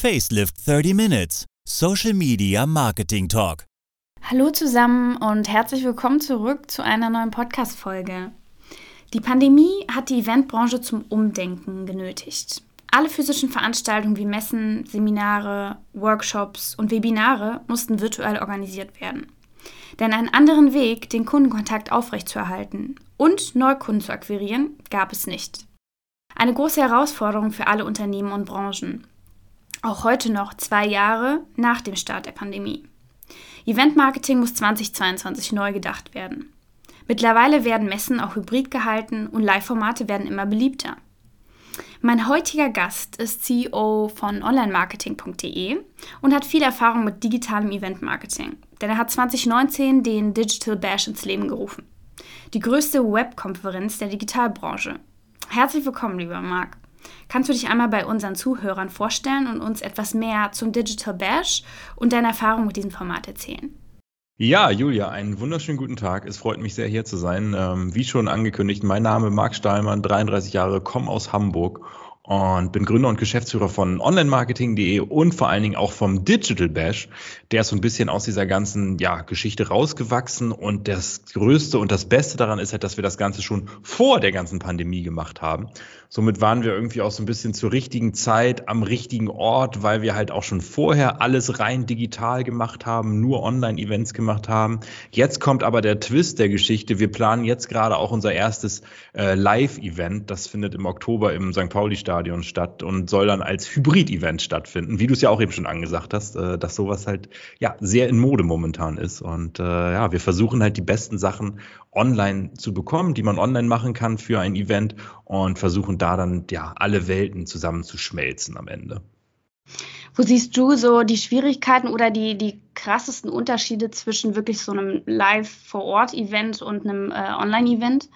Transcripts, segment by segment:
Facelift 30 Minutes, Social Media Marketing Talk. Hallo zusammen und herzlich willkommen zurück zu einer neuen Podcast-Folge. Die Pandemie hat die Eventbranche zum Umdenken genötigt. Alle physischen Veranstaltungen wie Messen, Seminare, Workshops und Webinare mussten virtuell organisiert werden. Denn einen anderen Weg, den Kundenkontakt aufrechtzuerhalten und Neukunden zu akquirieren, gab es nicht. Eine große Herausforderung für alle Unternehmen und Branchen. Auch heute noch, zwei Jahre nach dem Start der Pandemie. Eventmarketing muss 2022 neu gedacht werden. Mittlerweile werden Messen auch hybrid gehalten und Live-Formate werden immer beliebter. Mein heutiger Gast ist CEO von onlinemarketing.de und hat viel Erfahrung mit digitalem Eventmarketing, denn er hat 2019 den Digital Bash ins Leben gerufen. Die größte Webkonferenz der Digitalbranche. Herzlich willkommen, lieber Marc. Kannst du dich einmal bei unseren Zuhörern vorstellen und uns etwas mehr zum Digital Bash und deine Erfahrung mit diesem Format erzählen? Ja, Julia, einen wunderschönen guten Tag. Es freut mich sehr, hier zu sein. Ähm, wie schon angekündigt, mein Name Marc Stahlmann, 33 Jahre, komme aus Hamburg und bin Gründer und Geschäftsführer von onlinemarketing.de und vor allen Dingen auch vom Digital Bash. Der ist so ein bisschen aus dieser ganzen ja, Geschichte rausgewachsen und das Größte und das Beste daran ist halt, dass wir das Ganze schon vor der ganzen Pandemie gemacht haben. Somit waren wir irgendwie auch so ein bisschen zur richtigen Zeit am richtigen Ort, weil wir halt auch schon vorher alles rein digital gemacht haben, nur Online-Events gemacht haben. Jetzt kommt aber der Twist der Geschichte. Wir planen jetzt gerade auch unser erstes äh, Live-Event. Das findet im Oktober im St. Pauli-Stadion Stadion statt und soll dann als Hybrid-Event stattfinden, wie du es ja auch eben schon angesagt hast, äh, dass sowas halt ja sehr in Mode momentan ist. Und äh, ja, wir versuchen halt die besten Sachen online zu bekommen, die man online machen kann für ein Event und versuchen da dann ja alle Welten zusammenzuschmelzen am Ende. Wo siehst du so die Schwierigkeiten oder die, die krassesten Unterschiede zwischen wirklich so einem Live-vor-Ort-Event und einem äh, Online-Event?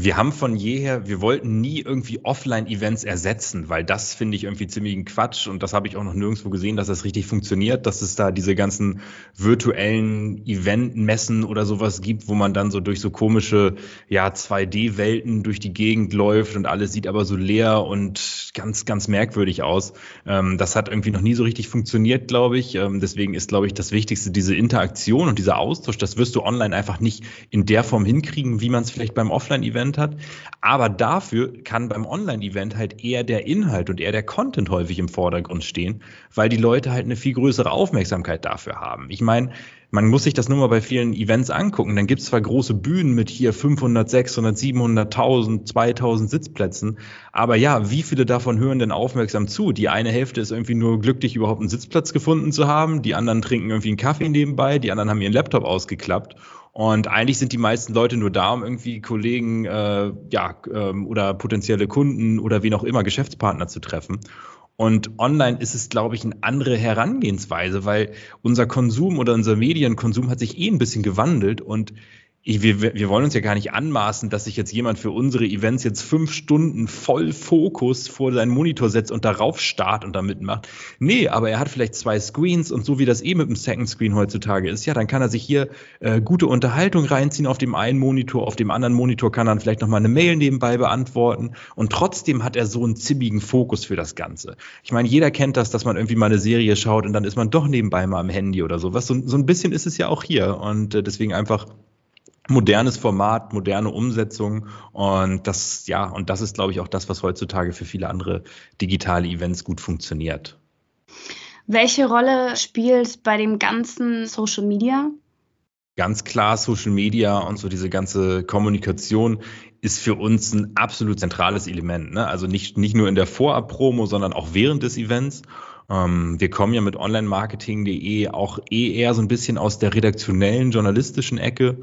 Wir haben von jeher, wir wollten nie irgendwie Offline-Events ersetzen, weil das finde ich irgendwie ziemlich Quatsch und das habe ich auch noch nirgendwo gesehen, dass das richtig funktioniert, dass es da diese ganzen virtuellen Event-Messen oder sowas gibt, wo man dann so durch so komische, ja, 2D-Welten durch die Gegend läuft und alles sieht aber so leer und ganz, ganz merkwürdig aus. Ähm, das hat irgendwie noch nie so richtig funktioniert, glaube ich. Ähm, deswegen ist, glaube ich, das Wichtigste diese Interaktion und dieser Austausch. Das wirst du online einfach nicht in der Form hinkriegen, wie man es vielleicht beim Offline-Event Event hat. Aber dafür kann beim Online-Event halt eher der Inhalt und eher der Content häufig im Vordergrund stehen, weil die Leute halt eine viel größere Aufmerksamkeit dafür haben. Ich meine, man muss sich das nur mal bei vielen Events angucken. Dann gibt es zwar große Bühnen mit hier 500, 600, 700.000, 2000 Sitzplätzen. Aber ja, wie viele davon hören denn aufmerksam zu? Die eine Hälfte ist irgendwie nur glücklich, überhaupt einen Sitzplatz gefunden zu haben. Die anderen trinken irgendwie einen Kaffee nebenbei. Die anderen haben ihren Laptop ausgeklappt. Und eigentlich sind die meisten Leute nur da, um irgendwie Kollegen äh, ja, ähm, oder potenzielle Kunden oder wie auch immer Geschäftspartner zu treffen. Und online ist es, glaube ich, eine andere Herangehensweise, weil unser Konsum oder unser Medienkonsum hat sich eh ein bisschen gewandelt und ich, wir, wir wollen uns ja gar nicht anmaßen, dass sich jetzt jemand für unsere Events jetzt fünf Stunden voll Fokus vor seinen Monitor setzt und darauf starrt und da mitmacht. Nee, aber er hat vielleicht zwei Screens und so wie das eh mit dem Second Screen heutzutage ist, ja, dann kann er sich hier äh, gute Unterhaltung reinziehen auf dem einen Monitor, auf dem anderen Monitor kann er dann vielleicht nochmal eine Mail nebenbei beantworten und trotzdem hat er so einen zimmigen Fokus für das Ganze. Ich meine, jeder kennt das, dass man irgendwie mal eine Serie schaut und dann ist man doch nebenbei mal am Handy oder sowas. So, so ein bisschen ist es ja auch hier und äh, deswegen einfach modernes Format, moderne Umsetzung und das ja und das ist glaube ich auch das, was heutzutage für viele andere digitale Events gut funktioniert. Welche Rolle spielt bei dem ganzen Social Media? Ganz klar, Social Media und so diese ganze Kommunikation ist für uns ein absolut zentrales Element. Ne? Also nicht, nicht nur in der Vorab-Promo, sondern auch während des Events. Ähm, wir kommen ja mit onlinemarketing.de auch eh eher so ein bisschen aus der redaktionellen, journalistischen Ecke,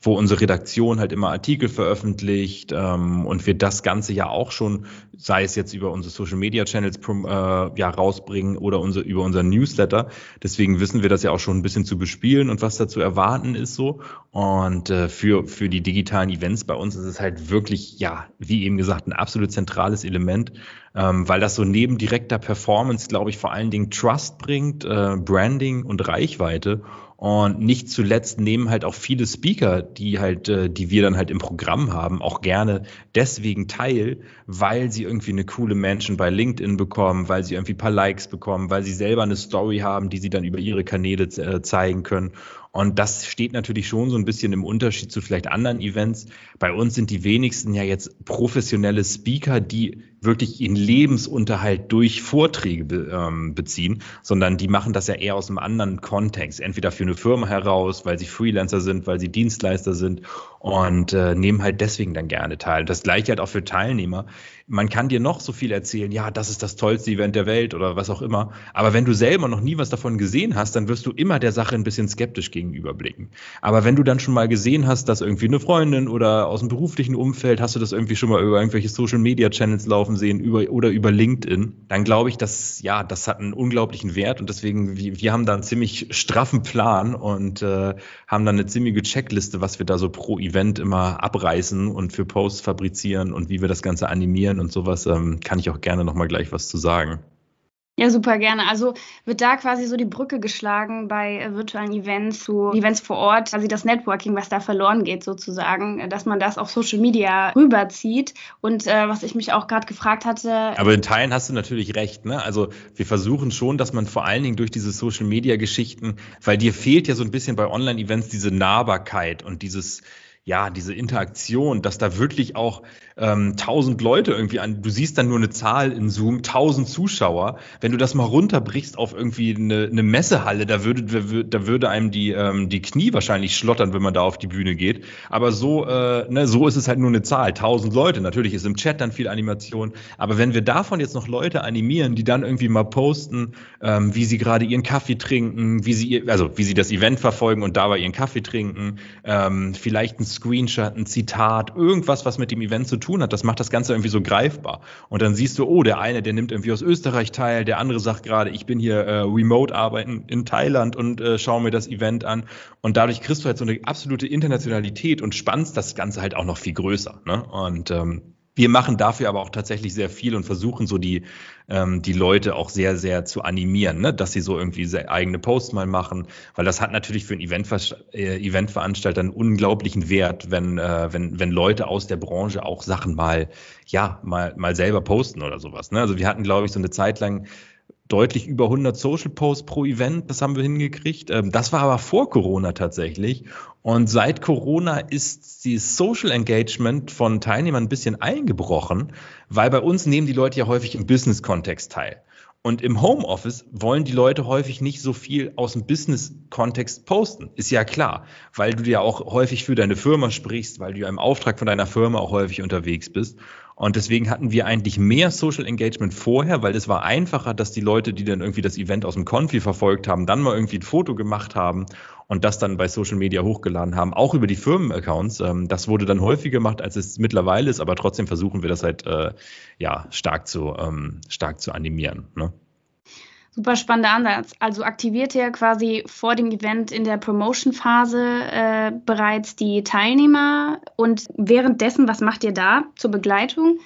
wo unsere Redaktion halt immer Artikel veröffentlicht ähm, und wir das Ganze ja auch schon, sei es jetzt über unsere Social Media Channels äh, ja rausbringen oder unser, über unseren Newsletter. Deswegen wissen wir das ja auch schon ein bisschen zu bespielen und was da zu erwarten ist so. Und äh, für, für die digitalen Events bei uns ist es halt wirklich, ja, wie eben gesagt, ein absolut zentrales Element, ähm, weil das so neben direkter Performance, glaube ich, vor allen Dingen Trust bringt, äh, Branding und Reichweite. Und nicht zuletzt nehmen halt auch viele Speaker, die halt, äh, die wir dann halt im Programm haben, auch gerne deswegen teil, weil sie irgendwie eine coole Menschen bei LinkedIn bekommen, weil sie irgendwie ein paar Likes bekommen, weil sie selber eine Story haben, die sie dann über ihre Kanäle äh, zeigen können. Und das steht natürlich schon so ein bisschen im Unterschied zu vielleicht anderen Events. Bei uns sind die wenigsten ja jetzt professionelle Speaker, die wirklich ihren Lebensunterhalt durch Vorträge ähm, beziehen, sondern die machen das ja eher aus einem anderen Kontext. Entweder für eine Firma heraus, weil sie Freelancer sind, weil sie Dienstleister sind und äh, nehmen halt deswegen dann gerne teil. Das gleiche halt auch für Teilnehmer. Man kann dir noch so viel erzählen, ja, das ist das tollste Event der Welt oder was auch immer. Aber wenn du selber noch nie was davon gesehen hast, dann wirst du immer der Sache ein bisschen skeptisch gegenüberblicken. Aber wenn du dann schon mal gesehen hast, dass irgendwie eine Freundin oder aus dem beruflichen Umfeld hast du das irgendwie schon mal über irgendwelche Social Media Channels laufen sehen über, oder über LinkedIn, dann glaube ich, dass, ja, das hat einen unglaublichen Wert und deswegen, wir, wir haben da einen ziemlich straffen Plan und äh, haben dann eine ziemliche Checkliste, was wir da so pro Event immer abreißen und für Posts fabrizieren und wie wir das Ganze animieren und sowas, ähm, kann ich auch gerne nochmal gleich was zu sagen. Ja, super gerne. Also wird da quasi so die Brücke geschlagen bei äh, virtuellen Events zu Events vor Ort, quasi das Networking, was da verloren geht sozusagen, dass man das auf Social Media rüberzieht. Und äh, was ich mich auch gerade gefragt hatte. Aber in Teilen hast du natürlich recht. Ne? Also wir versuchen schon, dass man vor allen Dingen durch diese Social Media Geschichten, weil dir fehlt ja so ein bisschen bei Online-Events diese Nahbarkeit und dieses ja, diese Interaktion, dass da wirklich auch ähm, 1000 Leute irgendwie an, du siehst dann nur eine Zahl in Zoom, 1000 Zuschauer. Wenn du das mal runterbrichst auf irgendwie eine, eine Messehalle, da würde, da würde einem die, ähm, die Knie wahrscheinlich schlottern, wenn man da auf die Bühne geht. Aber so, äh, ne, so ist es halt nur eine Zahl, 1000 Leute. Natürlich ist im Chat dann viel Animation. Aber wenn wir davon jetzt noch Leute animieren, die dann irgendwie mal posten, ähm, wie sie gerade ihren Kaffee trinken, wie sie, also wie sie das Event verfolgen und dabei ihren Kaffee trinken, ähm, vielleicht ein Screenshot, ein Zitat, irgendwas, was mit dem Event zu tun hat. Das macht das Ganze irgendwie so greifbar. Und dann siehst du, oh, der eine, der nimmt irgendwie aus Österreich teil, der andere sagt gerade, ich bin hier äh, remote arbeiten in Thailand und äh, schaue mir das Event an. Und dadurch kriegst du halt so eine absolute Internationalität und spannst das Ganze halt auch noch viel größer. Ne? Und ähm, wir machen dafür aber auch tatsächlich sehr viel und versuchen so die, ähm, die Leute auch sehr, sehr zu animieren, ne? dass sie so irgendwie eigene Posts mal machen, weil das hat natürlich für einen Eventver äh, Eventveranstalter einen unglaublichen Wert, wenn, äh, wenn, wenn Leute aus der Branche auch Sachen mal, ja, mal, mal selber posten oder sowas. Ne? Also wir hatten, glaube ich, so eine Zeit lang deutlich über 100 Social Posts pro Event. Das haben wir hingekriegt. Ähm, das war aber vor Corona tatsächlich. Und seit Corona ist die Social Engagement von Teilnehmern ein bisschen eingebrochen, weil bei uns nehmen die Leute ja häufig im Business-Kontext teil. Und im Homeoffice wollen die Leute häufig nicht so viel aus dem Business-Kontext posten. Ist ja klar, weil du ja auch häufig für deine Firma sprichst, weil du ja im Auftrag von deiner Firma auch häufig unterwegs bist. Und deswegen hatten wir eigentlich mehr Social Engagement vorher, weil es war einfacher, dass die Leute, die dann irgendwie das Event aus dem Konfi verfolgt haben, dann mal irgendwie ein Foto gemacht haben und das dann bei Social Media hochgeladen haben, auch über die Firmenaccounts. Ähm, das wurde dann häufiger gemacht, als es mittlerweile ist, aber trotzdem versuchen wir das halt äh, ja stark zu ähm, stark zu animieren. Ne? Super spannender Ansatz. Also aktiviert ihr quasi vor dem Event in der Promotion-Phase äh, bereits die Teilnehmer und währenddessen, was macht ihr da zur Begleitung?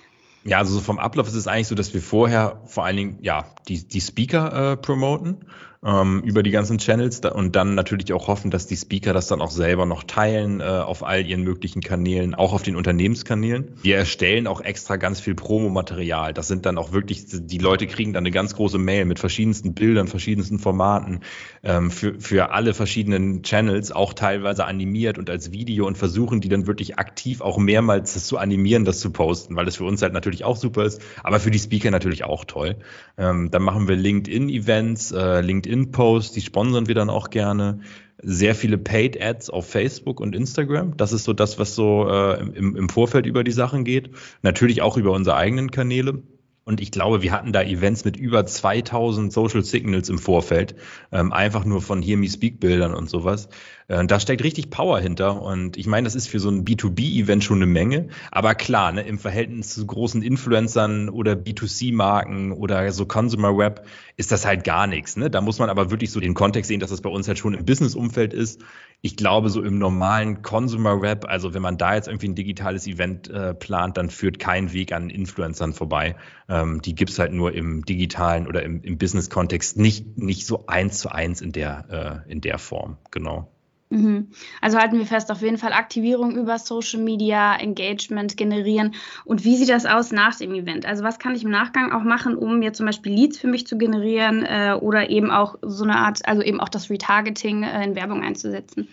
Ja, also vom Ablauf ist es eigentlich so, dass wir vorher vor allen Dingen ja die, die Speaker äh, promoten ähm, über die ganzen Channels und dann natürlich auch hoffen, dass die Speaker das dann auch selber noch teilen äh, auf all ihren möglichen Kanälen, auch auf den Unternehmenskanälen. Wir erstellen auch extra ganz viel Promomaterial. Das sind dann auch wirklich, die Leute kriegen dann eine ganz große Mail mit verschiedensten Bildern, verschiedensten Formaten ähm, für, für alle verschiedenen Channels, auch teilweise animiert und als Video und versuchen die dann wirklich aktiv auch mehrmals das zu animieren, das zu posten, weil das für uns halt natürlich auch super ist, aber für die Speaker natürlich auch toll. Ähm, dann machen wir LinkedIn-Events, äh, LinkedIn LinkedIn-Posts, die sponsern wir dann auch gerne. Sehr viele Paid Ads auf Facebook und Instagram. Das ist so das, was so äh, im, im Vorfeld über die Sachen geht. Natürlich auch über unsere eigenen Kanäle. Und ich glaube, wir hatten da Events mit über 2000 Social Signals im Vorfeld, ähm, einfach nur von Hear Me Speak Bildern und sowas. Äh, da steckt richtig Power hinter. Und ich meine, das ist für so ein B2B-Event schon eine Menge. Aber klar, ne, im Verhältnis zu großen Influencern oder B2C-Marken oder so Consumer Web ist das halt gar nichts. Ne? Da muss man aber wirklich so den Kontext sehen, dass das bei uns halt schon im Business-Umfeld ist. Ich glaube, so im normalen Consumer Web, also wenn man da jetzt irgendwie ein digitales Event äh, plant, dann führt kein Weg an Influencern vorbei. Ähm, die gibt's halt nur im digitalen oder im, im Business-Kontext nicht, nicht so eins zu eins in der, äh, in der Form, genau. Mhm. Also halten wir fest, auf jeden Fall Aktivierung über Social Media, Engagement generieren. Und wie sieht das aus nach dem Event? Also was kann ich im Nachgang auch machen, um mir zum Beispiel Leads für mich zu generieren äh, oder eben auch so eine Art, also eben auch das Retargeting äh, in Werbung einzusetzen?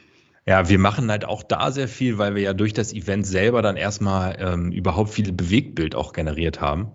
Ja, wir machen halt auch da sehr viel, weil wir ja durch das Event selber dann erstmal ähm, überhaupt viel Bewegtbild auch generiert haben.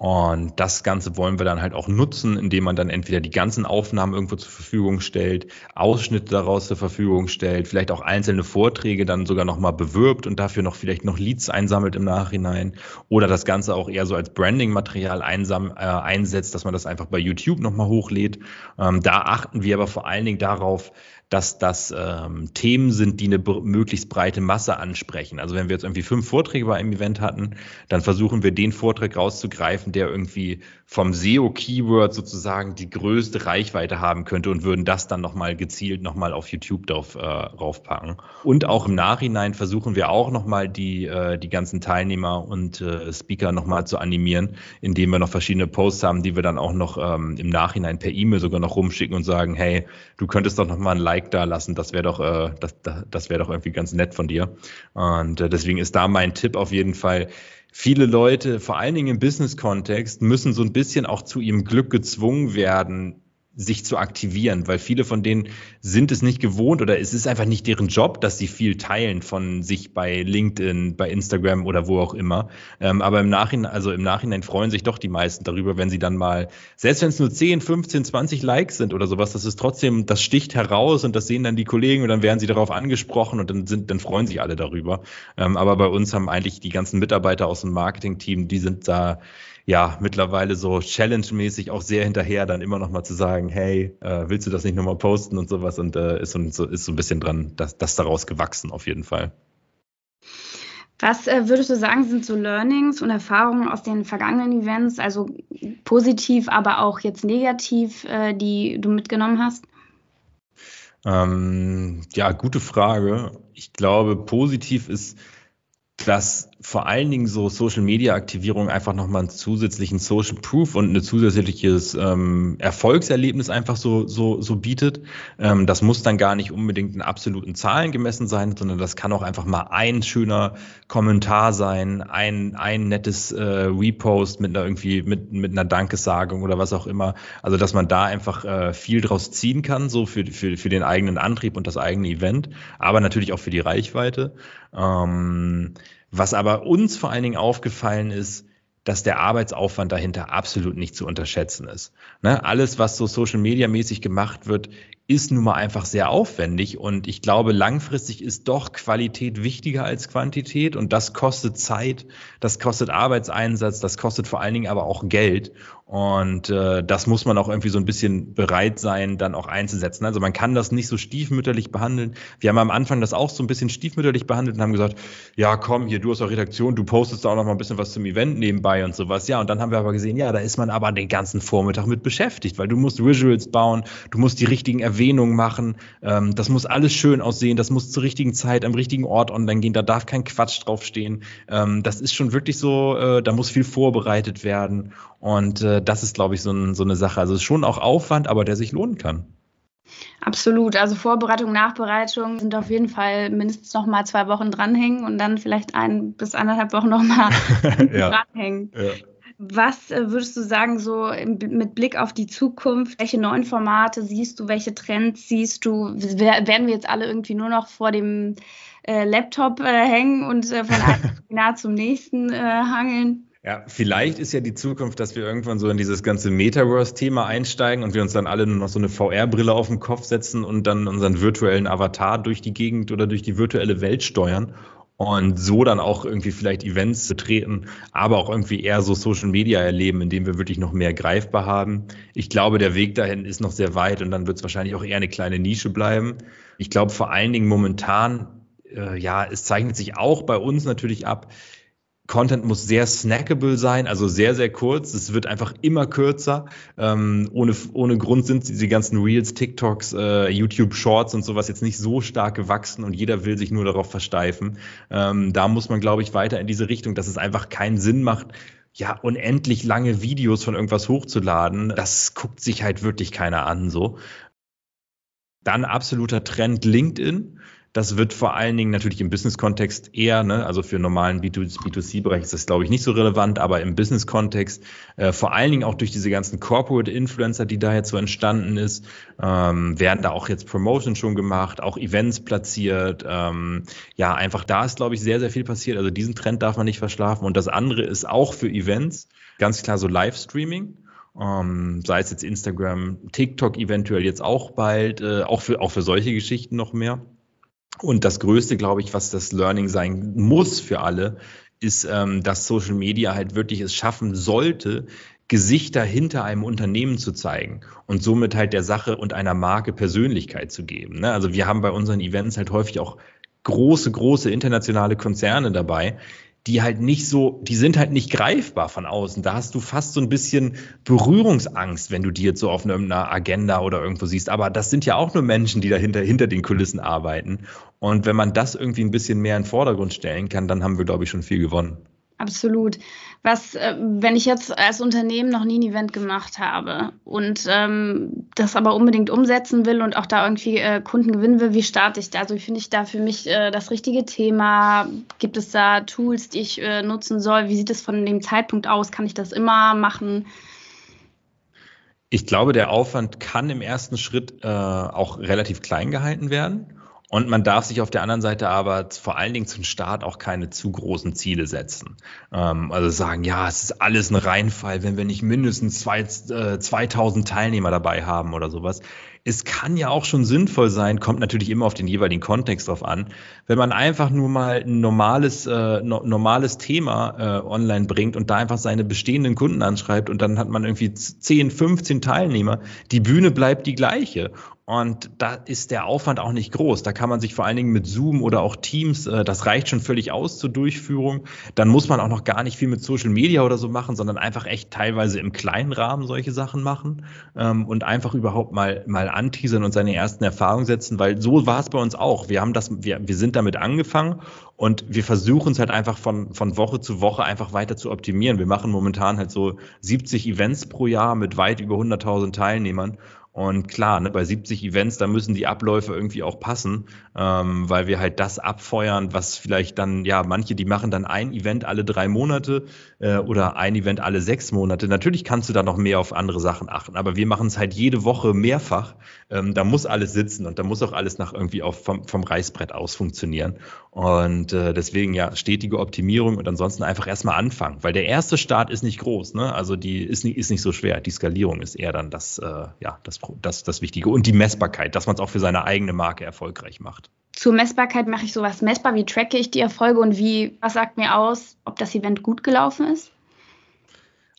Und das Ganze wollen wir dann halt auch nutzen, indem man dann entweder die ganzen Aufnahmen irgendwo zur Verfügung stellt, Ausschnitte daraus zur Verfügung stellt, vielleicht auch einzelne Vorträge dann sogar nochmal bewirbt und dafür noch vielleicht noch Leads einsammelt im Nachhinein oder das Ganze auch eher so als Branding-Material äh, einsetzt, dass man das einfach bei YouTube nochmal hochlädt. Ähm, da achten wir aber vor allen Dingen darauf, dass das ähm, Themen sind, die eine möglichst breite Masse ansprechen. Also wenn wir jetzt irgendwie fünf Vorträge bei einem Event hatten, dann versuchen wir den Vortrag rauszugreifen, der irgendwie vom SEO-Keyword sozusagen die größte Reichweite haben könnte und würden das dann nochmal gezielt nochmal auf YouTube drauf, äh, raufpacken. Und auch im Nachhinein versuchen wir auch nochmal die, äh, die ganzen Teilnehmer und äh, Speaker nochmal zu animieren, indem wir noch verschiedene Posts haben, die wir dann auch noch ähm, im Nachhinein per E-Mail sogar noch rumschicken und sagen, hey, du könntest doch nochmal ein Like da lassen. Das wäre doch, äh, das, das wäre doch irgendwie ganz nett von dir. Und äh, deswegen ist da mein Tipp auf jeden Fall. Viele Leute, vor allen Dingen im Business-Kontext, müssen so ein bisschen auch zu ihrem Glück gezwungen werden, sich zu aktivieren, weil viele von denen sind es nicht gewohnt oder es ist einfach nicht deren Job, dass sie viel teilen von sich bei LinkedIn, bei Instagram oder wo auch immer. Ähm, aber im Nachhinein, also im Nachhinein freuen sich doch die meisten darüber, wenn sie dann mal, selbst wenn es nur 10, 15, 20 Likes sind oder sowas, das ist trotzdem, das sticht heraus und das sehen dann die Kollegen und dann werden sie darauf angesprochen und dann sind, dann freuen sich alle darüber. Ähm, aber bei uns haben eigentlich die ganzen Mitarbeiter aus dem Marketing-Team, die sind da ja mittlerweile so challenge-mäßig auch sehr hinterher, dann immer noch mal zu sagen, hey, äh, willst du das nicht nochmal posten und sowas und äh, ist, so, ist so ein bisschen dran, das, das daraus gewachsen auf jeden Fall. Was äh, würdest du sagen, sind so Learnings und Erfahrungen aus den vergangenen Events, also positiv, aber auch jetzt negativ, äh, die du mitgenommen hast? Ähm, ja, gute Frage. Ich glaube, positiv ist, dass vor allen Dingen so Social Media Aktivierung einfach nochmal einen zusätzlichen Social Proof und ein zusätzliches ähm, Erfolgserlebnis einfach so, so, so bietet. Ähm, das muss dann gar nicht unbedingt in absoluten Zahlen gemessen sein, sondern das kann auch einfach mal ein schöner Kommentar sein, ein, ein nettes äh, Repost mit einer irgendwie, mit, mit einer Dankesagung oder was auch immer. Also, dass man da einfach äh, viel draus ziehen kann, so für, für, für den eigenen Antrieb und das eigene Event, aber natürlich auch für die Reichweite. Ähm, was aber uns vor allen Dingen aufgefallen ist, dass der Arbeitsaufwand dahinter absolut nicht zu unterschätzen ist. Ne? Alles, was so Social Media mäßig gemacht wird, ist nun mal einfach sehr aufwendig und ich glaube, langfristig ist doch Qualität wichtiger als Quantität und das kostet Zeit, das kostet Arbeitseinsatz, das kostet vor allen Dingen aber auch Geld und äh, das muss man auch irgendwie so ein bisschen bereit sein, dann auch einzusetzen. Also man kann das nicht so stiefmütterlich behandeln. Wir haben am Anfang das auch so ein bisschen stiefmütterlich behandelt und haben gesagt, ja komm, hier du aus der Redaktion, du postest da auch noch mal ein bisschen was zum Event nebenbei und sowas. Ja, und dann haben wir aber gesehen, ja, da ist man aber den ganzen Vormittag mit beschäftigt, weil du musst Visuals bauen, du musst die richtigen Erwähnungen Erwähnung machen. Ähm, das muss alles schön aussehen, das muss zur richtigen Zeit am richtigen Ort online gehen, da darf kein Quatsch draufstehen. Ähm, das ist schon wirklich so, äh, da muss viel vorbereitet werden. Und äh, das ist, glaube ich, so, ein, so eine Sache. Also es ist schon auch Aufwand, aber der sich lohnen kann. Absolut. Also Vorbereitung, Nachbereitung sind auf jeden Fall mindestens noch mal zwei Wochen dranhängen und dann vielleicht ein bis anderthalb Wochen noch mal ja. dranhängen. Ja. Was äh, würdest du sagen, so mit Blick auf die Zukunft? Welche neuen Formate siehst du? Welche Trends siehst du? Werden wir jetzt alle irgendwie nur noch vor dem äh, Laptop äh, hängen und äh, von einem Seminar zum nächsten äh, hangeln? Ja, vielleicht ist ja die Zukunft, dass wir irgendwann so in dieses ganze Metaverse-Thema einsteigen und wir uns dann alle nur noch so eine VR-Brille auf den Kopf setzen und dann unseren virtuellen Avatar durch die Gegend oder durch die virtuelle Welt steuern und so dann auch irgendwie vielleicht Events betreten, aber auch irgendwie eher so Social Media erleben, indem wir wirklich noch mehr greifbar haben. Ich glaube, der Weg dahin ist noch sehr weit und dann wird es wahrscheinlich auch eher eine kleine Nische bleiben. Ich glaube vor allen Dingen momentan, äh, ja, es zeichnet sich auch bei uns natürlich ab, Content muss sehr snackable sein, also sehr, sehr kurz. Es wird einfach immer kürzer. Ähm, ohne, ohne Grund sind diese ganzen Reels, TikToks, äh, YouTube Shorts und sowas jetzt nicht so stark gewachsen und jeder will sich nur darauf versteifen. Ähm, da muss man, glaube ich, weiter in diese Richtung, dass es einfach keinen Sinn macht, ja, unendlich lange Videos von irgendwas hochzuladen, das guckt sich halt wirklich keiner an so. Dann absoluter Trend LinkedIn. Das wird vor allen Dingen natürlich im Business-Kontext eher, ne, also für normalen B2C-Bereich ist das, glaube ich, nicht so relevant, aber im Business-Kontext äh, vor allen Dingen auch durch diese ganzen Corporate-Influencer, die da jetzt so entstanden ist, ähm, werden da auch jetzt Promotions schon gemacht, auch Events platziert. Ähm, ja, einfach da ist, glaube ich, sehr, sehr viel passiert. Also diesen Trend darf man nicht verschlafen. Und das andere ist auch für Events ganz klar so Livestreaming. Ähm, sei es jetzt Instagram, TikTok eventuell jetzt auch bald, äh, auch, für, auch für solche Geschichten noch mehr. Und das Größte, glaube ich, was das Learning sein muss für alle, ist, ähm, dass Social Media halt wirklich es schaffen sollte, Gesichter hinter einem Unternehmen zu zeigen und somit halt der Sache und einer Marke Persönlichkeit zu geben. Ne? Also wir haben bei unseren Events halt häufig auch große, große internationale Konzerne dabei, die halt nicht so, die sind halt nicht greifbar von außen. Da hast du fast so ein bisschen Berührungsangst, wenn du die jetzt so auf einer Agenda oder irgendwo siehst. Aber das sind ja auch nur Menschen, die dahinter hinter den Kulissen arbeiten. Und wenn man das irgendwie ein bisschen mehr in den Vordergrund stellen kann, dann haben wir, glaube ich, schon viel gewonnen. Absolut. Was, äh, wenn ich jetzt als Unternehmen noch nie ein Event gemacht habe und ähm, das aber unbedingt umsetzen will und auch da irgendwie äh, Kunden gewinnen will, wie starte ich da? Also finde ich da für mich äh, das richtige Thema? Gibt es da Tools, die ich äh, nutzen soll? Wie sieht es von dem Zeitpunkt aus? Kann ich das immer machen? Ich glaube, der Aufwand kann im ersten Schritt äh, auch relativ klein gehalten werden. Und man darf sich auf der anderen Seite aber vor allen Dingen zum Start auch keine zu großen Ziele setzen. Ähm, also sagen, ja, es ist alles ein Reinfall, wenn wir nicht mindestens zwei, äh, 2000 Teilnehmer dabei haben oder sowas. Es kann ja auch schon sinnvoll sein, kommt natürlich immer auf den jeweiligen Kontext drauf an, wenn man einfach nur mal ein normales, äh, no, normales Thema äh, online bringt und da einfach seine bestehenden Kunden anschreibt und dann hat man irgendwie 10, 15 Teilnehmer. Die Bühne bleibt die gleiche. Und da ist der Aufwand auch nicht groß. Da kann man sich vor allen Dingen mit Zoom oder auch Teams, äh, das reicht schon völlig aus zur Durchführung. Dann muss man auch noch gar nicht viel mit Social Media oder so machen, sondern einfach echt teilweise im kleinen Rahmen solche Sachen machen ähm, und einfach überhaupt mal, mal anteasern und seine ersten Erfahrungen setzen, weil so war es bei uns auch. Wir haben das, wir, wir sind damit angefangen und wir versuchen es halt einfach von, von Woche zu Woche einfach weiter zu optimieren. Wir machen momentan halt so 70 Events pro Jahr mit weit über 100.000 Teilnehmern und klar, ne, bei 70 Events, da müssen die Abläufe irgendwie auch passen, ähm, weil wir halt das abfeuern, was vielleicht dann, ja, manche, die machen dann ein Event alle drei Monate äh, oder ein Event alle sechs Monate. Natürlich kannst du da noch mehr auf andere Sachen achten, aber wir machen es halt jede Woche mehrfach. Ähm, da muss alles sitzen und da muss auch alles nach irgendwie auf, vom, vom Reißbrett aus funktionieren. Und äh, deswegen ja stetige Optimierung und ansonsten einfach erstmal anfangen, weil der erste Start ist nicht groß, ne? Also die ist nicht, ist nicht so schwer. Die Skalierung ist eher dann das, äh, ja, das das, das Wichtige. Und die Messbarkeit, dass man es auch für seine eigene Marke erfolgreich macht. Zur Messbarkeit mache ich sowas messbar. Wie tracke ich die Erfolge und wie, was sagt mir aus, ob das Event gut gelaufen ist?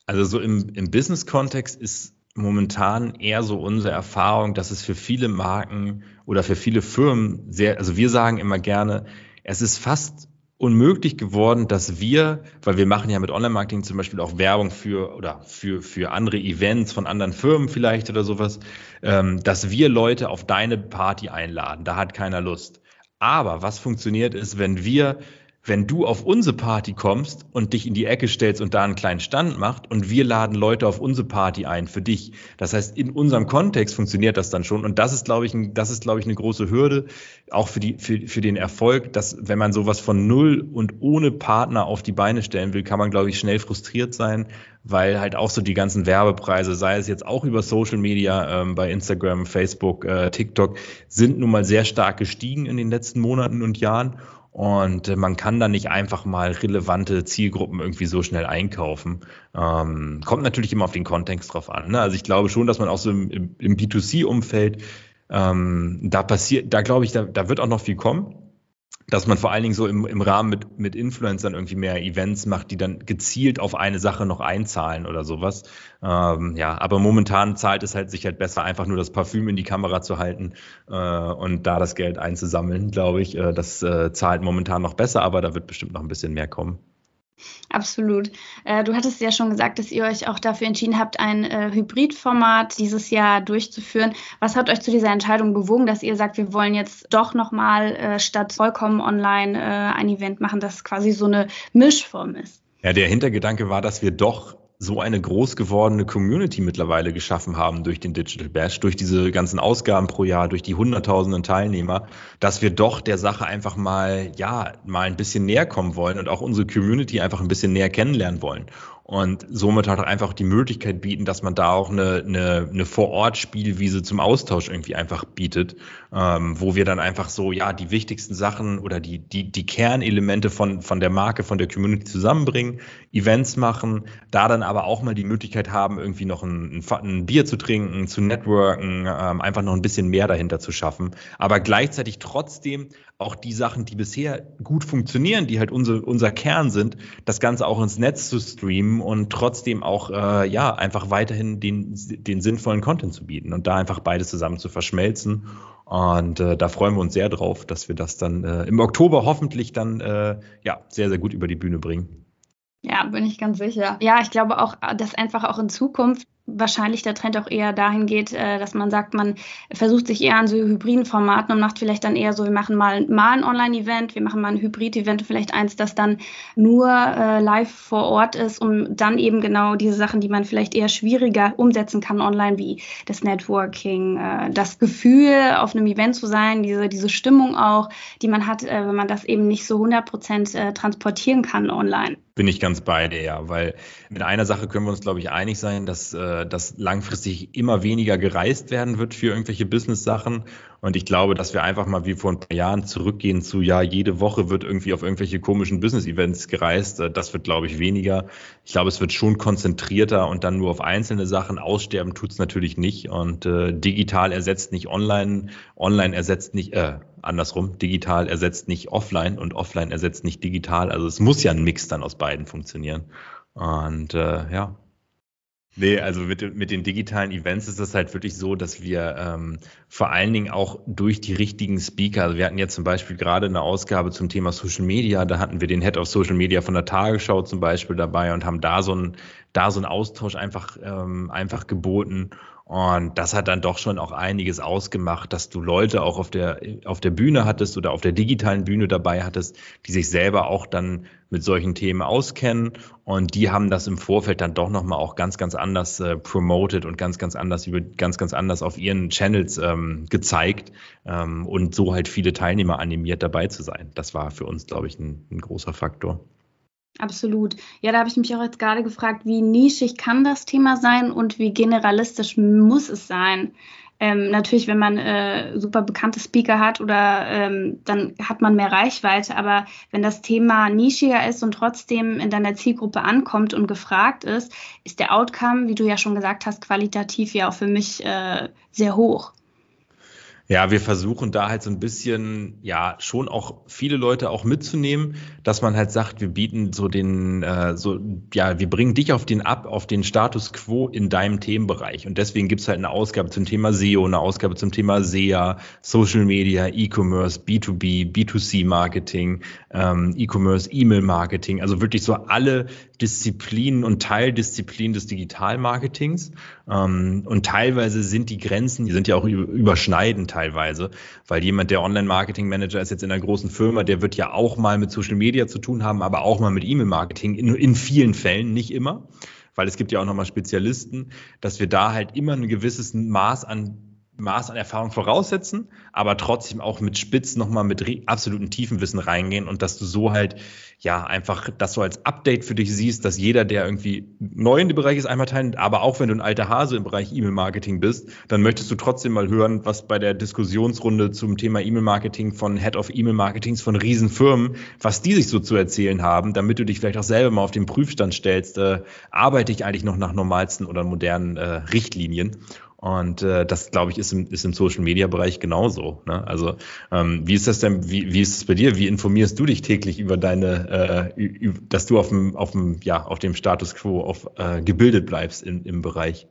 Also so im, im Business-Kontext ist momentan eher so unsere Erfahrung, dass es für viele Marken oder für viele Firmen sehr, also wir sagen immer gerne, es ist fast unmöglich geworden, dass wir, weil wir machen ja mit Online-Marketing zum Beispiel auch Werbung für oder für, für andere Events von anderen Firmen vielleicht oder sowas, ähm, dass wir Leute auf deine Party einladen. Da hat keiner Lust. Aber was funktioniert ist, wenn wir wenn du auf unsere Party kommst und dich in die Ecke stellst und da einen kleinen Stand macht und wir laden Leute auf unsere Party ein für dich. Das heißt, in unserem Kontext funktioniert das dann schon und das ist, glaube ich, ein, das ist, glaube ich, eine große Hürde auch für die, für, für den Erfolg, dass wenn man sowas von null und ohne Partner auf die Beine stellen will, kann man, glaube ich, schnell frustriert sein, weil halt auch so die ganzen Werbepreise, sei es jetzt auch über Social Media, ähm, bei Instagram, Facebook, äh, TikTok, sind nun mal sehr stark gestiegen in den letzten Monaten und Jahren. Und äh, man kann da nicht einfach mal relevante Zielgruppen irgendwie so schnell einkaufen. Ähm, kommt natürlich immer auf den Kontext drauf an. Ne? Also ich glaube schon, dass man auch so im, im, im B2C-Umfeld, ähm, da passiert, da glaube ich, da, da wird auch noch viel kommen dass man vor allen Dingen so im, im Rahmen mit, mit Influencern irgendwie mehr Events macht, die dann gezielt auf eine Sache noch einzahlen oder sowas. Ähm, ja, aber momentan zahlt es halt sich halt besser, einfach nur das Parfüm in die Kamera zu halten äh, und da das Geld einzusammeln, glaube ich. Äh, das äh, zahlt momentan noch besser, aber da wird bestimmt noch ein bisschen mehr kommen. Absolut. Äh, du hattest ja schon gesagt, dass ihr euch auch dafür entschieden habt, ein äh, Hybridformat dieses Jahr durchzuführen. Was hat euch zu dieser Entscheidung bewogen, dass ihr sagt, wir wollen jetzt doch nochmal äh, statt vollkommen online ein Event machen, das quasi so eine Mischform ist? Ja, der Hintergedanke war, dass wir doch so eine groß gewordene Community mittlerweile geschaffen haben durch den Digital Bash, durch diese ganzen Ausgaben pro Jahr, durch die hunderttausenden Teilnehmer, dass wir doch der Sache einfach mal, ja, mal ein bisschen näher kommen wollen und auch unsere Community einfach ein bisschen näher kennenlernen wollen und somit halt einfach die Möglichkeit bieten, dass man da auch eine, eine, eine Vor-Ort-Spielwiese zum Austausch irgendwie einfach bietet, ähm, wo wir dann einfach so, ja, die wichtigsten Sachen oder die, die, die Kernelemente von, von der Marke, von der Community zusammenbringen, Events machen, da dann aber auch mal die Möglichkeit haben, irgendwie noch ein, ein Bier zu trinken, zu networken, ähm, einfach noch ein bisschen mehr dahinter zu schaffen, aber gleichzeitig trotzdem auch die Sachen, die bisher gut funktionieren, die halt unser, unser Kern sind, das Ganze auch ins Netz zu streamen und trotzdem auch, äh, ja, einfach weiterhin den, den sinnvollen Content zu bieten und da einfach beides zusammen zu verschmelzen. Und äh, da freuen wir uns sehr drauf, dass wir das dann äh, im Oktober hoffentlich dann, äh, ja, sehr, sehr gut über die Bühne bringen. Ja, bin ich ganz sicher. Ja, ich glaube auch, dass einfach auch in Zukunft wahrscheinlich der Trend auch eher dahin geht, äh, dass man sagt, man versucht sich eher an so hybriden Formaten und macht vielleicht dann eher so, wir machen mal, mal ein Online-Event, wir machen mal ein Hybrid-Event, vielleicht eins, das dann nur äh, live vor Ort ist, um dann eben genau diese Sachen, die man vielleicht eher schwieriger umsetzen kann online, wie das Networking, äh, das Gefühl, auf einem Event zu sein, diese, diese Stimmung auch, die man hat, wenn man das eben nicht so 100 Prozent transportieren kann online. Bin ich ganz bei dir, ja, weil mit einer Sache können wir uns, glaube ich, einig sein, dass, äh, dass langfristig immer weniger gereist werden wird für irgendwelche Business-Sachen. Und ich glaube, dass wir einfach mal wie vor ein paar Jahren zurückgehen zu, ja, jede Woche wird irgendwie auf irgendwelche komischen Business-Events gereist. Äh, das wird, glaube ich, weniger. Ich glaube, es wird schon konzentrierter und dann nur auf einzelne Sachen. Aussterben tut es natürlich nicht. Und äh, digital ersetzt nicht online, online ersetzt nicht, äh, andersrum, digital ersetzt nicht offline und offline ersetzt nicht digital. Also es muss ja ein Mix dann aus beiden funktionieren. Und äh, ja. Nee, also mit, mit den digitalen Events ist es halt wirklich so, dass wir ähm, vor allen Dingen auch durch die richtigen Speaker, also wir hatten jetzt zum Beispiel gerade eine Ausgabe zum Thema Social Media, da hatten wir den Head of Social Media von der Tagesschau zum Beispiel dabei und haben da so ein da so einen Austausch einfach, ähm, einfach geboten. Und das hat dann doch schon auch einiges ausgemacht, dass du Leute auch auf der, auf der Bühne hattest oder auf der digitalen Bühne dabei hattest, die sich selber auch dann mit solchen Themen auskennen. Und die haben das im Vorfeld dann doch nochmal auch ganz, ganz anders äh, promoted und ganz, ganz anders über, ganz, ganz anders auf ihren Channels ähm, gezeigt ähm, und so halt viele Teilnehmer animiert dabei zu sein. Das war für uns, glaube ich, ein, ein großer Faktor. Absolut. Ja, da habe ich mich auch jetzt gerade gefragt, wie nischig kann das Thema sein und wie generalistisch muss es sein? Ähm, natürlich, wenn man äh, super bekannte Speaker hat oder ähm, dann hat man mehr Reichweite, aber wenn das Thema nischiger ist und trotzdem in deiner Zielgruppe ankommt und gefragt ist, ist der Outcome, wie du ja schon gesagt hast, qualitativ ja auch für mich äh, sehr hoch. Ja, wir versuchen da halt so ein bisschen, ja, schon auch viele Leute auch mitzunehmen, dass man halt sagt, wir bieten so den, äh, so, ja, wir bringen dich auf den ab, auf den Status quo in deinem Themenbereich. Und deswegen gibt's halt eine Ausgabe zum Thema SEO, eine Ausgabe zum Thema SEA, Social Media, E-Commerce, B2B, B2C Marketing, ähm, E-Commerce, E-Mail-Marketing, also wirklich so alle Disziplinen und Teildisziplinen des Digitalmarketings. Ähm, und teilweise sind die Grenzen, die sind ja auch überschneidend teilweise, weil jemand, der Online-Marketing-Manager ist jetzt in einer großen Firma, der wird ja auch mal mit Social Media zu tun haben, aber auch mal mit E-Mail-Marketing, in, in vielen Fällen, nicht immer weil es gibt ja auch nochmal Spezialisten, dass wir da halt immer ein gewisses Maß an Maß an Erfahrung voraussetzen, aber trotzdem auch mit Spitz nochmal mit absolutem Tiefenwissen reingehen und dass du so halt, ja, einfach das so als Update für dich siehst, dass jeder, der irgendwie neu in dem Bereich ist, einmal teilen, aber auch wenn du ein alter Hase im Bereich E-Mail-Marketing bist, dann möchtest du trotzdem mal hören, was bei der Diskussionsrunde zum Thema E-Mail-Marketing von Head of E-Mail-Marketings von Riesenfirmen, was die sich so zu erzählen haben, damit du dich vielleicht auch selber mal auf den Prüfstand stellst, äh, arbeite ich eigentlich noch nach normalsten oder modernen äh, Richtlinien. Und äh, das, glaube ich, ist im, ist im Social-Media-Bereich genauso. Ne? Also ähm, wie ist das denn, wie, wie ist es bei dir? Wie informierst du dich täglich über deine, äh, dass du auf dem, auf dem, ja, auf dem Status quo auf, äh, gebildet bleibst in, im Bereich?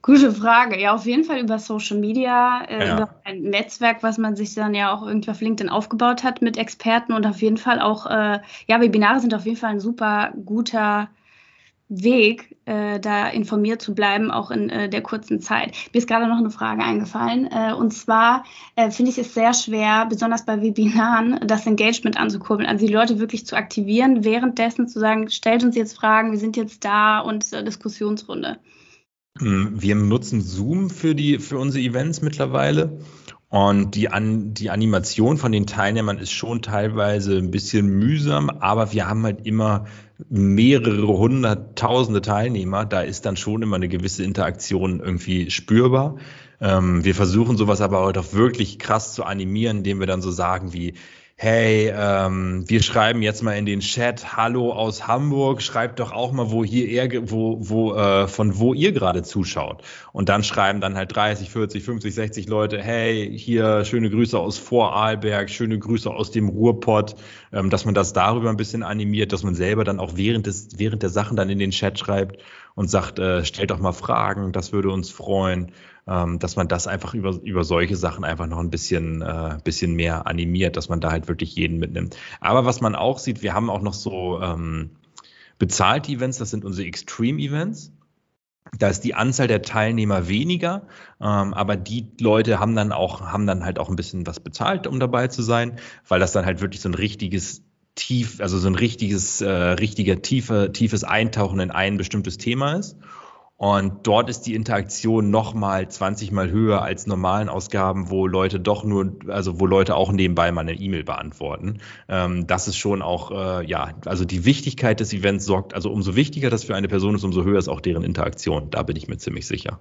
Gute Frage. Ja, auf jeden Fall über Social Media, äh, ja. über ein Netzwerk, was man sich dann ja auch irgendwie auf LinkedIn aufgebaut hat mit Experten und auf jeden Fall auch, äh, ja, Webinare sind auf jeden Fall ein super guter Weg, äh, da informiert zu bleiben, auch in äh, der kurzen Zeit. Mir ist gerade noch eine Frage eingefallen. Äh, und zwar äh, finde ich es sehr schwer, besonders bei Webinaren, das Engagement anzukurbeln, also die Leute wirklich zu aktivieren, währenddessen zu sagen, stellt uns jetzt Fragen, wir sind jetzt da und äh, Diskussionsrunde. Hm, wir nutzen Zoom für, die, für unsere Events mittlerweile. Und die, An die Animation von den Teilnehmern ist schon teilweise ein bisschen mühsam, aber wir haben halt immer mehrere hunderttausende Teilnehmer. Da ist dann schon immer eine gewisse Interaktion irgendwie spürbar. Ähm, wir versuchen sowas aber auch wirklich krass zu animieren, indem wir dann so sagen wie, hey, ähm, wir schreiben jetzt mal in den Chat, hallo aus Hamburg, schreibt doch auch mal, wo hier er, wo, wo, äh, von wo ihr gerade zuschaut. Und dann schreiben dann halt 30, 40, 50, 60 Leute, hey, hier schöne Grüße aus Vorarlberg, schöne Grüße aus dem Ruhrpott, ähm, dass man das darüber ein bisschen animiert, dass man selber dann auch während des, während der Sachen dann in den Chat schreibt und sagt, äh, stellt doch mal Fragen, das würde uns freuen ähm, dass man das einfach über, über solche Sachen einfach noch ein bisschen, äh, bisschen mehr animiert, dass man da halt wirklich jeden mitnimmt. Aber was man auch sieht, wir haben auch noch so ähm, bezahlte Events, das sind unsere Extreme-Events. Da ist die Anzahl der Teilnehmer weniger, ähm, aber die Leute haben dann auch, haben dann halt auch ein bisschen was bezahlt, um dabei zu sein, weil das dann halt wirklich so ein richtiges tief, also so ein richtiges, äh, richtiger tiefe, tiefes Eintauchen in ein bestimmtes Thema ist. Und dort ist die Interaktion nochmal 20 mal höher als normalen Ausgaben, wo Leute doch nur, also wo Leute auch nebenbei mal eine E-Mail beantworten. Ähm, das ist schon auch, äh, ja, also die Wichtigkeit des Events sorgt, also umso wichtiger das für eine Person ist, umso höher ist auch deren Interaktion. Da bin ich mir ziemlich sicher.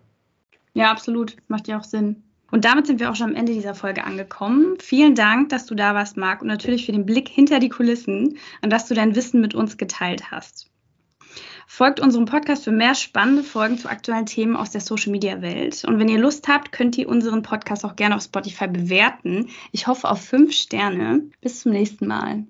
Ja, absolut. Macht ja auch Sinn. Und damit sind wir auch schon am Ende dieser Folge angekommen. Vielen Dank, dass du da warst, Marc, und natürlich für den Blick hinter die Kulissen und dass du dein Wissen mit uns geteilt hast. Folgt unserem Podcast für mehr spannende Folgen zu aktuellen Themen aus der Social Media Welt. Und wenn ihr Lust habt, könnt ihr unseren Podcast auch gerne auf Spotify bewerten. Ich hoffe auf fünf Sterne. Bis zum nächsten Mal.